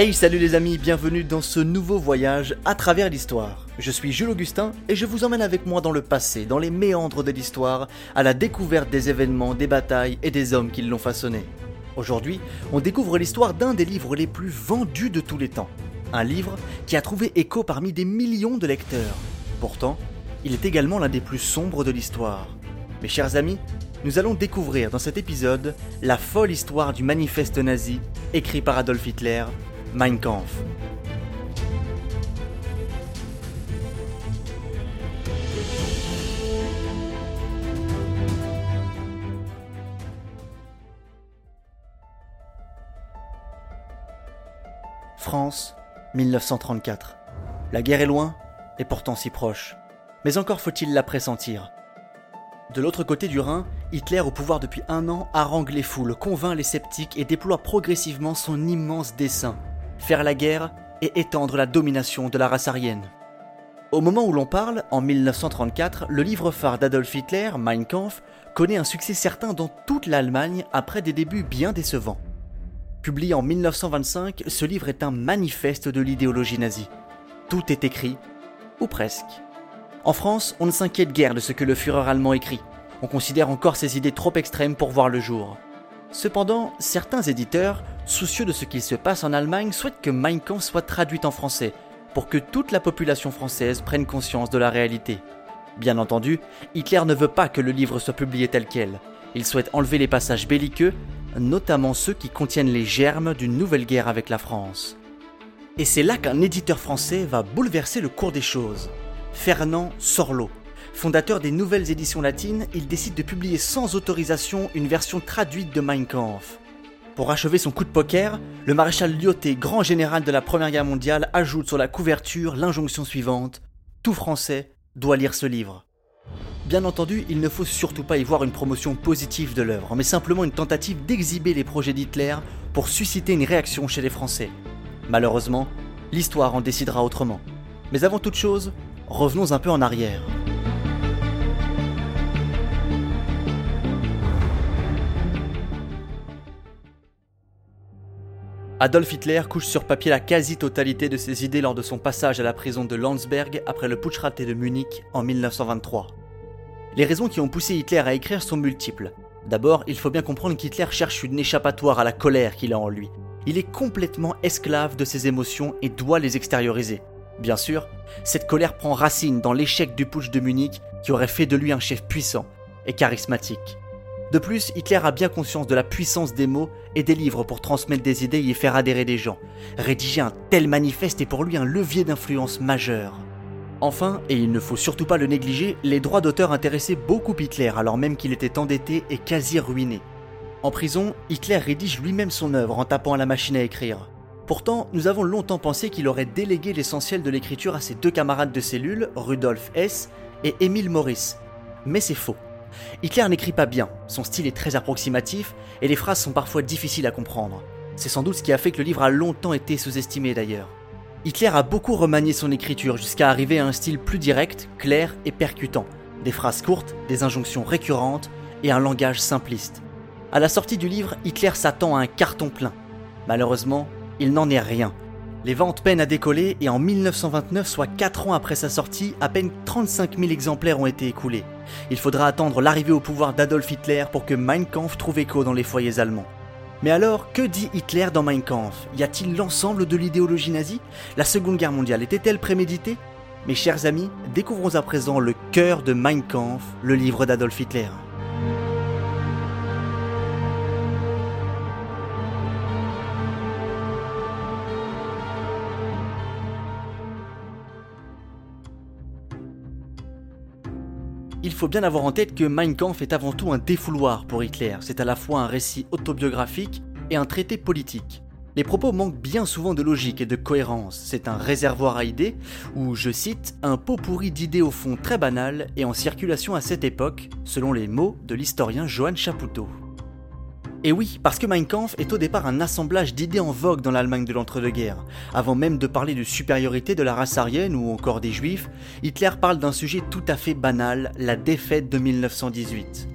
Hey salut les amis, bienvenue dans ce nouveau voyage à travers l'histoire. Je suis Jules Augustin et je vous emmène avec moi dans le passé, dans les méandres de l'histoire, à la découverte des événements, des batailles et des hommes qui l'ont façonné. Aujourd'hui, on découvre l'histoire d'un des livres les plus vendus de tous les temps. Un livre qui a trouvé écho parmi des millions de lecteurs. Pourtant, il est également l'un des plus sombres de l'histoire. Mes chers amis, nous allons découvrir dans cet épisode la folle histoire du manifeste nazi écrit par Adolf Hitler Mein Kampf. France, 1934. La guerre est loin, et pourtant si proche. Mais encore faut-il la pressentir. De l'autre côté du Rhin, Hitler, au pouvoir depuis un an, harangue les foules, convainc les sceptiques et déploie progressivement son immense dessein faire la guerre et étendre la domination de la race aryenne. Au moment où l'on parle, en 1934, le livre phare d'Adolf Hitler, Mein Kampf, connaît un succès certain dans toute l'Allemagne après des débuts bien décevants. Publié en 1925, ce livre est un manifeste de l'idéologie nazie. Tout est écrit, ou presque. En France, on ne s'inquiète guère de ce que le Führer allemand écrit. On considère encore ses idées trop extrêmes pour voir le jour. Cependant, certains éditeurs, soucieux de ce qu'il se passe en Allemagne, souhaitent que Mein Kampf soit traduite en français, pour que toute la population française prenne conscience de la réalité. Bien entendu, Hitler ne veut pas que le livre soit publié tel quel. Il souhaite enlever les passages belliqueux, notamment ceux qui contiennent les germes d'une nouvelle guerre avec la France. Et c'est là qu'un éditeur français va bouleverser le cours des choses. Fernand Sorlo, Fondateur des nouvelles éditions latines, il décide de publier sans autorisation une version traduite de Mein Kampf. Pour achever son coup de poker, le maréchal Lyoté, grand général de la Première Guerre mondiale, ajoute sur la couverture l'injonction suivante Tout Français doit lire ce livre. Bien entendu, il ne faut surtout pas y voir une promotion positive de l'œuvre, mais simplement une tentative d'exhiber les projets d'Hitler pour susciter une réaction chez les Français. Malheureusement, l'histoire en décidera autrement. Mais avant toute chose, revenons un peu en arrière. Adolf Hitler couche sur papier la quasi-totalité de ses idées lors de son passage à la prison de Landsberg après le putsch raté de Munich en 1923. Les raisons qui ont poussé Hitler à écrire sont multiples. D'abord, il faut bien comprendre qu'Hitler cherche une échappatoire à la colère qu'il a en lui. Il est complètement esclave de ses émotions et doit les extérioriser. Bien sûr, cette colère prend racine dans l'échec du putsch de Munich qui aurait fait de lui un chef puissant et charismatique. De plus, Hitler a bien conscience de la puissance des mots et des livres pour transmettre des idées et faire adhérer des gens. Rédiger un tel manifeste est pour lui un levier d'influence majeur. Enfin, et il ne faut surtout pas le négliger, les droits d'auteur intéressaient beaucoup Hitler alors même qu'il était endetté et quasi ruiné. En prison, Hitler rédige lui-même son œuvre en tapant à la machine à écrire. Pourtant, nous avons longtemps pensé qu'il aurait délégué l'essentiel de l'écriture à ses deux camarades de cellule, Rudolf Hess et Emil Morris. Mais c'est faux. Hitler n'écrit pas bien, son style est très approximatif et les phrases sont parfois difficiles à comprendre. C'est sans doute ce qui a fait que le livre a longtemps été sous-estimé d'ailleurs. Hitler a beaucoup remanié son écriture jusqu'à arriver à un style plus direct, clair et percutant. Des phrases courtes, des injonctions récurrentes et un langage simpliste. À la sortie du livre, Hitler s'attend à un carton plein. Malheureusement, il n'en est rien. Les ventes peinent à décoller et en 1929, soit 4 ans après sa sortie, à peine 35 000 exemplaires ont été écoulés. Il faudra attendre l'arrivée au pouvoir d'Adolf Hitler pour que Mein Kampf trouve écho dans les foyers allemands. Mais alors, que dit Hitler dans Mein Kampf? Y a-t-il l'ensemble de l'idéologie nazie? La Seconde Guerre mondiale était-elle préméditée? Mes chers amis, découvrons à présent le cœur de Mein Kampf, le livre d'Adolf Hitler. Il faut bien avoir en tête que Mein Kampf est avant tout un défouloir pour Hitler. C'est à la fois un récit autobiographique et un traité politique. Les propos manquent bien souvent de logique et de cohérence. C'est un réservoir à idées, ou, je cite, un pot pourri d'idées au fond très banales et en circulation à cette époque, selon les mots de l'historien Johann Chapoutot. Et oui, parce que Mein Kampf est au départ un assemblage d'idées en vogue dans l'Allemagne de l'entre-deux-guerres. Avant même de parler de supériorité de la race aryenne ou encore des juifs, Hitler parle d'un sujet tout à fait banal, la défaite de 1918.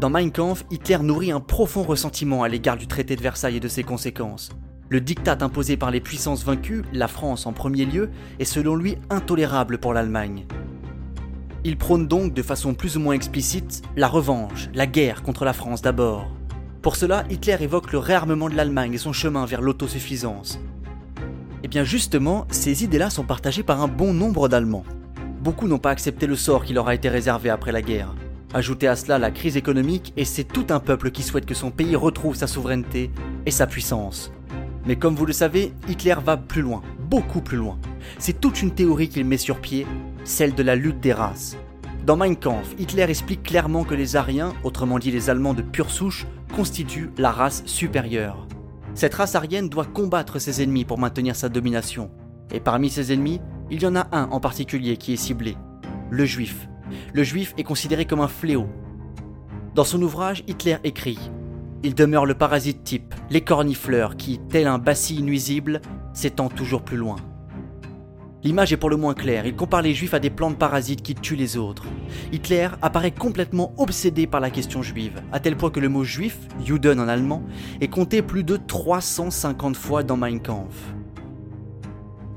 Dans Mein Kampf, Hitler nourrit un profond ressentiment à l'égard du traité de Versailles et de ses conséquences. Le diktat imposé par les puissances vaincues, la France en premier lieu, est selon lui intolérable pour l'Allemagne. Il prône donc de façon plus ou moins explicite la revanche, la guerre contre la France d'abord. Pour cela, Hitler évoque le réarmement de l'Allemagne et son chemin vers l'autosuffisance. Et eh bien justement, ces idées-là sont partagées par un bon nombre d'Allemands. Beaucoup n'ont pas accepté le sort qui leur a été réservé après la guerre. Ajoutez à cela la crise économique et c'est tout un peuple qui souhaite que son pays retrouve sa souveraineté et sa puissance. Mais comme vous le savez, Hitler va plus loin, beaucoup plus loin. C'est toute une théorie qu'il met sur pied, celle de la lutte des races. Dans Mein Kampf, Hitler explique clairement que les Aryens, autrement dit les Allemands de pure souche, constituent la race supérieure. Cette race aryenne doit combattre ses ennemis pour maintenir sa domination. Et parmi ses ennemis, il y en a un en particulier qui est ciblé, le juif. Le juif est considéré comme un fléau. Dans son ouvrage, Hitler écrit il demeure le parasite type, l'écornifleur qui, tel un bacille nuisible, s'étend toujours plus loin. L'image est pour le moins claire, il compare les juifs à des plantes parasites qui tuent les autres. Hitler apparaît complètement obsédé par la question juive, à tel point que le mot juif, Juden en allemand, est compté plus de 350 fois dans Mein Kampf.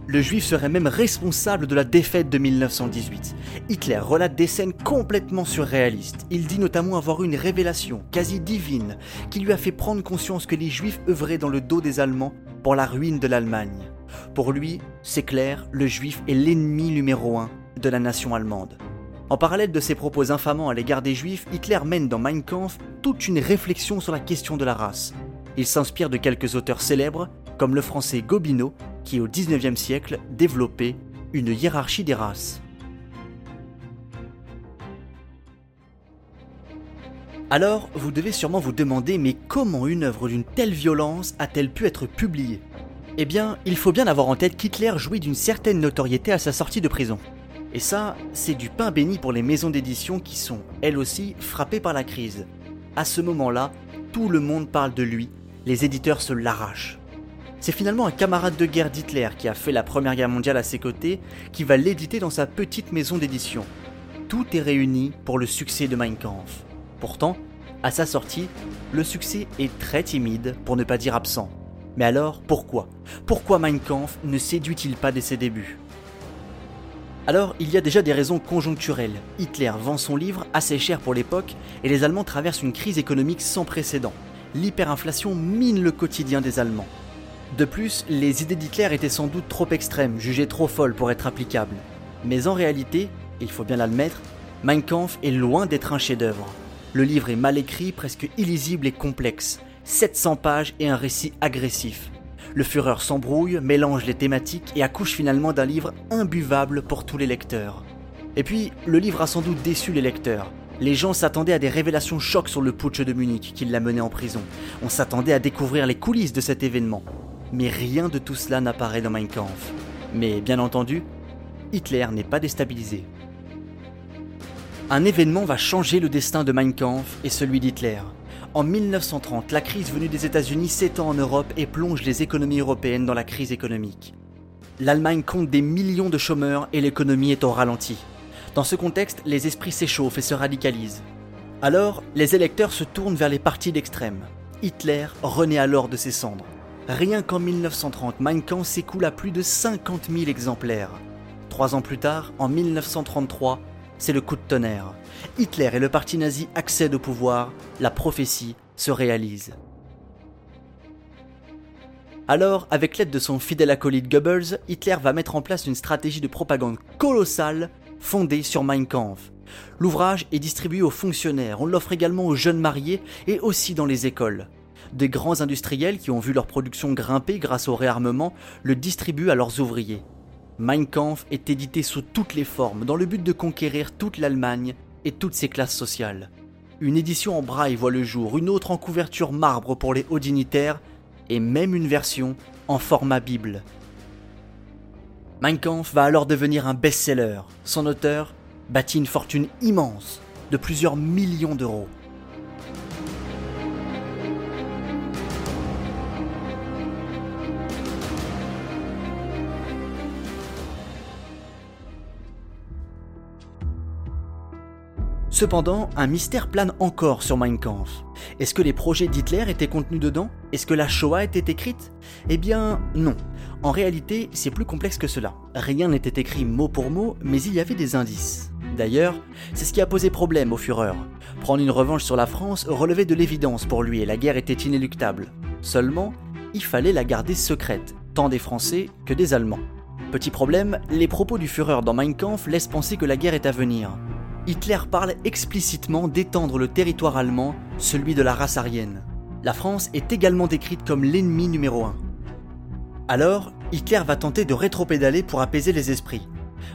Le juif serait même responsable de la défaite de 1918. Hitler relate des scènes complètement surréalistes. Il dit notamment avoir eu une révélation quasi divine qui lui a fait prendre conscience que les juifs œuvraient dans le dos des Allemands pour la ruine de l'Allemagne. Pour lui, c'est clair, le juif est l'ennemi numéro un de la nation allemande. En parallèle de ses propos infamants à l'égard des juifs, Hitler mène dans Mein Kampf toute une réflexion sur la question de la race. Il s'inspire de quelques auteurs célèbres, comme le français Gobineau, qui au XIXe siècle développait une hiérarchie des races. Alors, vous devez sûrement vous demander, mais comment une œuvre d'une telle violence a-t-elle pu être publiée? Eh bien, il faut bien avoir en tête qu'Hitler jouit d'une certaine notoriété à sa sortie de prison. Et ça, c'est du pain béni pour les maisons d'édition qui sont, elles aussi, frappées par la crise. À ce moment-là, tout le monde parle de lui, les éditeurs se l'arrachent. C'est finalement un camarade de guerre d'Hitler qui a fait la Première Guerre mondiale à ses côtés, qui va l'éditer dans sa petite maison d'édition. Tout est réuni pour le succès de Mein Kampf. Pourtant, à sa sortie, le succès est très timide, pour ne pas dire absent. Mais alors, pourquoi? Pourquoi Mein Kampf ne séduit-il pas dès ses débuts? Alors, il y a déjà des raisons conjoncturelles. Hitler vend son livre assez cher pour l'époque et les Allemands traversent une crise économique sans précédent. L'hyperinflation mine le quotidien des Allemands. De plus, les idées d'Hitler étaient sans doute trop extrêmes, jugées trop folles pour être applicables. Mais en réalité, il faut bien l'admettre, Mein Kampf est loin d'être un chef-d'œuvre. Le livre est mal écrit, presque illisible et complexe. 700 pages et un récit agressif. Le Führer s'embrouille, mélange les thématiques et accouche finalement d'un livre imbuvable pour tous les lecteurs. Et puis, le livre a sans doute déçu les lecteurs. Les gens s'attendaient à des révélations chocs sur le putsch de Munich qui l'a mené en prison. On s'attendait à découvrir les coulisses de cet événement mais rien de tout cela n'apparaît dans Mein Kampf. Mais bien entendu, Hitler n'est pas déstabilisé. Un événement va changer le destin de Mein Kampf et celui d'Hitler. En 1930, la crise venue des États-Unis s'étend en Europe et plonge les économies européennes dans la crise économique. L'Allemagne compte des millions de chômeurs et l'économie est au ralenti. Dans ce contexte, les esprits s'échauffent et se radicalisent. Alors, les électeurs se tournent vers les partis d'extrême. Hitler renaît alors de ses cendres. Rien qu'en 1930, Mein Kampf s'écoule à plus de 50 000 exemplaires. Trois ans plus tard, en 1933, c'est le coup de tonnerre. Hitler et le parti nazi accèdent au pouvoir, la prophétie se réalise. Alors, avec l'aide de son fidèle acolyte Goebbels, Hitler va mettre en place une stratégie de propagande colossale fondée sur Mein Kampf. L'ouvrage est distribué aux fonctionnaires, on l'offre également aux jeunes mariés et aussi dans les écoles des grands industriels qui ont vu leur production grimper grâce au réarmement le distribuent à leurs ouvriers. Mein Kampf est édité sous toutes les formes dans le but de conquérir toute l'Allemagne et toutes ses classes sociales. Une édition en braille voit le jour, une autre en couverture marbre pour les hauts dignitaires et même une version en format Bible. Mein Kampf va alors devenir un best-seller. Son auteur bâtit une fortune immense de plusieurs millions d'euros. Cependant, un mystère plane encore sur Mein Kampf. Est-ce que les projets d'Hitler étaient contenus dedans? Est-ce que la Shoah était écrite? Eh bien, non. En réalité, c'est plus complexe que cela. Rien n'était écrit mot pour mot, mais il y avait des indices. D'ailleurs, c'est ce qui a posé problème au Führer. Prendre une revanche sur la France relevait de l'évidence pour lui et la guerre était inéluctable. Seulement, il fallait la garder secrète, tant des Français que des Allemands. Petit problème, les propos du Führer dans Mein Kampf laissent penser que la guerre est à venir. Hitler parle explicitement d'étendre le territoire allemand, celui de la race aryenne. La France est également décrite comme l'ennemi numéro un. Alors, Hitler va tenter de rétropédaler pour apaiser les esprits.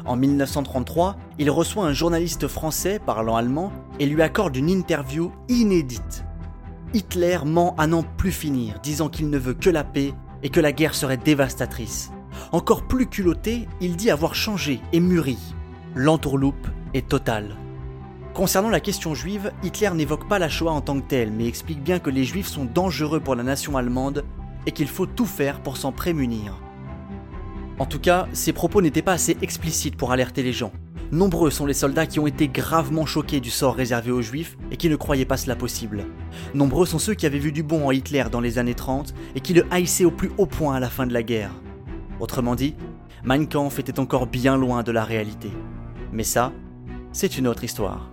En 1933, il reçoit un journaliste français parlant allemand et lui accorde une interview inédite. Hitler ment à n'en plus finir, disant qu'il ne veut que la paix et que la guerre serait dévastatrice. Encore plus culotté, il dit avoir changé et mûri. L'entourloupe Concernant la question juive, Hitler n'évoque pas la Shoah en tant que telle, mais explique bien que les juifs sont dangereux pour la nation allemande et qu'il faut tout faire pour s'en prémunir. En tout cas, ses propos n'étaient pas assez explicites pour alerter les gens. Nombreux sont les soldats qui ont été gravement choqués du sort réservé aux juifs et qui ne croyaient pas cela possible. Nombreux sont ceux qui avaient vu du bon en Hitler dans les années 30 et qui le haïssaient au plus haut point à la fin de la guerre. Autrement dit, Mein Kampf était encore bien loin de la réalité. Mais ça, c'est une autre histoire.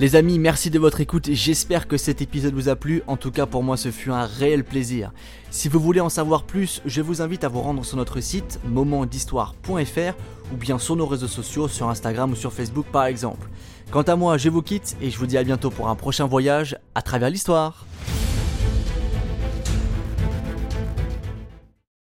Les amis, merci de votre écoute j'espère que cet épisode vous a plu. En tout cas, pour moi, ce fut un réel plaisir. Si vous voulez en savoir plus, je vous invite à vous rendre sur notre site momentdhistoire.fr ou bien sur nos réseaux sociaux, sur Instagram ou sur Facebook par exemple. Quant à moi, je vous quitte et je vous dis à bientôt pour un prochain voyage à travers l'histoire.